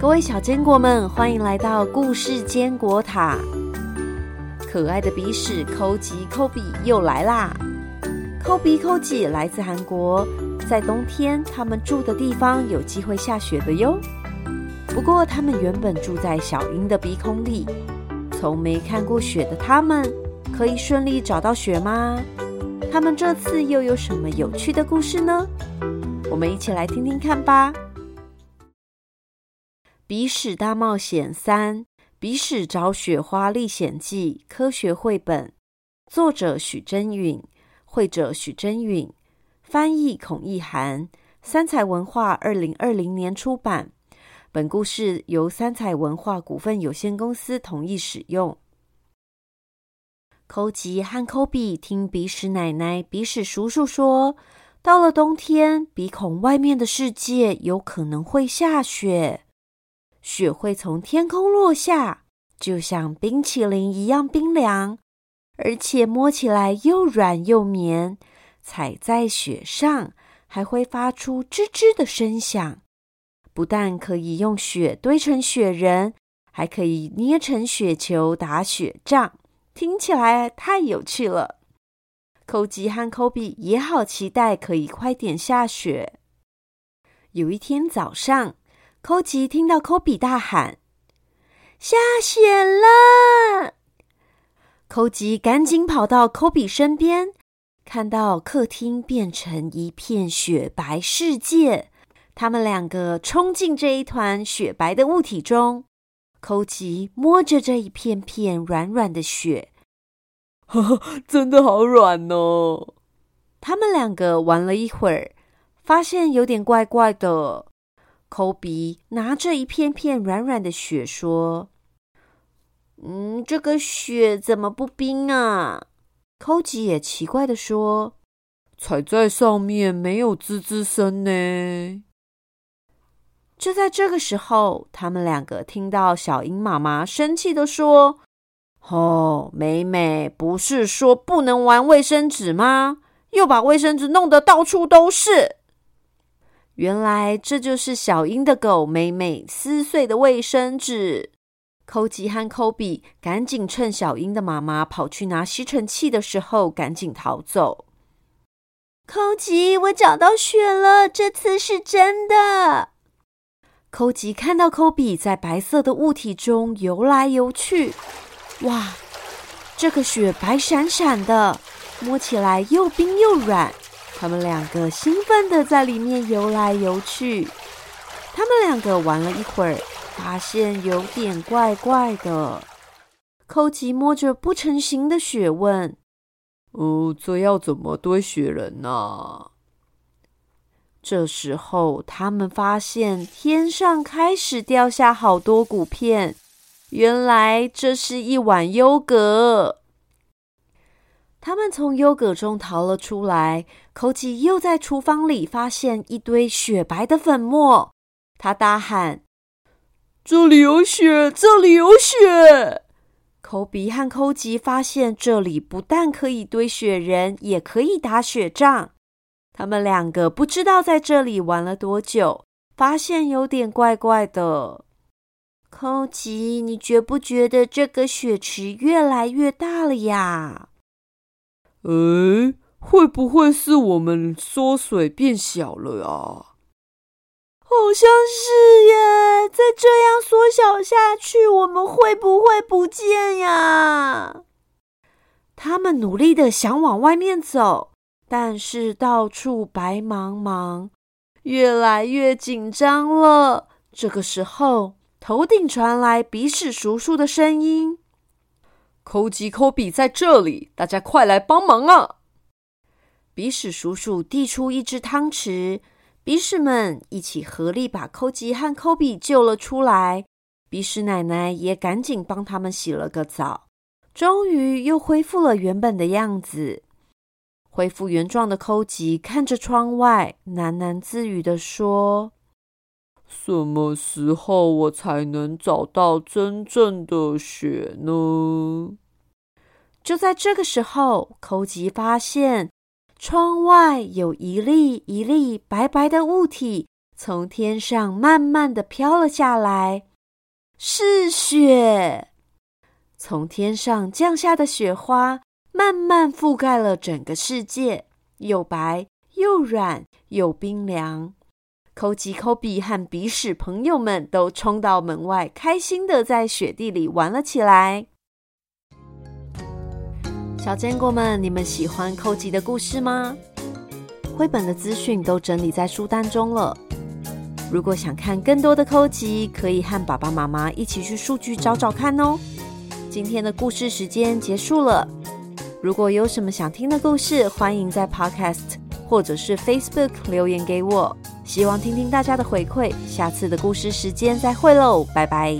各位小坚果们，欢迎来到故事坚果塔。可爱的鼻屎抠吉抠比又来啦！抠鼻抠吉来自韩国，在冬天他们住的地方有机会下雪的哟。不过他们原本住在小鹰的鼻孔里，从没看过雪的他们，可以顺利找到雪吗？他们这次又有什么有趣的故事呢？我们一起来听听看吧。《鼻屎大冒险三：鼻屎找雪花历险记》科学绘本，作者许真允，绘者许真允，翻译孔奕涵，三彩文化二零二零年出版。本故事由三彩文化股份有限公司同意使用。抠吉和抠比听鼻屎奶奶、鼻屎叔叔说，到了冬天，鼻孔外面的世界有可能会下雪。雪会从天空落下，就像冰淇淋一样冰凉，而且摸起来又软又绵。踩在雪上还会发出吱吱的声响。不但可以用雪堆成雪人，还可以捏成雪球打雪仗，听起来太有趣了。抠吉和抠比也好期待可以快点下雪。有一天早上。抠吉听到抠比大喊：“下雪了！”抠吉赶紧跑到抠比身边，看到客厅变成一片雪白世界。他们两个冲进这一团雪白的物体中。抠吉摸着这一片片软软的雪，哈哈，真的好软哦！他们两个玩了一会儿，发现有点怪怪的。抠鼻拿着一片片软软的雪说：“嗯，这个雪怎么不冰啊？”抠吉也奇怪的说：“踩在上面没有滋滋声呢。”就在这个时候，他们两个听到小鹰妈妈生气的说：“哦，美美，不是说不能玩卫生纸吗？又把卫生纸弄得到处都是。”原来这就是小英的狗美美撕碎的卫生纸。寇吉和抠比赶紧趁小英的妈妈跑去拿吸尘器的时候，赶紧逃走。寇吉，我找到雪了，这次是真的。寇吉看到抠比在白色的物体中游来游去，哇，这个雪白闪闪的，摸起来又冰又软。他们两个兴奋的在里面游来游去。他们两个玩了一会儿，发现有点怪怪的。寇奇摸着不成形的雪问：“哦，这要怎么堆雪人呢？”这时候，他们发现天上开始掉下好多谷片。原来这是一碗优格。他们从优格中逃了出来，口吉又在厨房里发现一堆雪白的粉末。他大喊：“这里有雪，这里有雪！”口比和抠吉发现这里不但可以堆雪人，也可以打雪仗。他们两个不知道在这里玩了多久，发现有点怪怪的。抠吉，你觉不觉得这个雪池越来越大了呀？哎，会不会是我们缩水变小了啊？好像是耶！再这样缩小下去，我们会不会不见呀？他们努力的想往外面走，但是到处白茫茫，越来越紧张了。这个时候，头顶传来鼻屎叔叔的声音。抠吉抠比在这里，大家快来帮忙啊！鼻屎叔叔递出一只汤匙，鼻屎们一起合力把抠吉和抠比救了出来。鼻屎奶奶也赶紧帮他们洗了个澡，终于又恢复了原本的样子。恢复原状的抠吉看着窗外，喃喃自语的说。什么时候我才能找到真正的雪呢？就在这个时候，抠吉发现窗外有一粒一粒白白的物体从天上慢慢的飘了下来，是雪。从天上降下的雪花，慢慢覆盖了整个世界，又白又软又冰凉。抠吉、抠比和鼻屎朋友们都冲到门外，开心的在雪地里玩了起来。小坚果们，你们喜欢抠吉的故事吗？绘本的资讯都整理在书单中了。如果想看更多的抠吉，可以和爸爸妈妈一起去数据找找看哦。今天的故事时间结束了。如果有什么想听的故事，欢迎在 Podcast 或者是 Facebook 留言给我。希望听听大家的回馈，下次的故事时间再会喽，拜拜。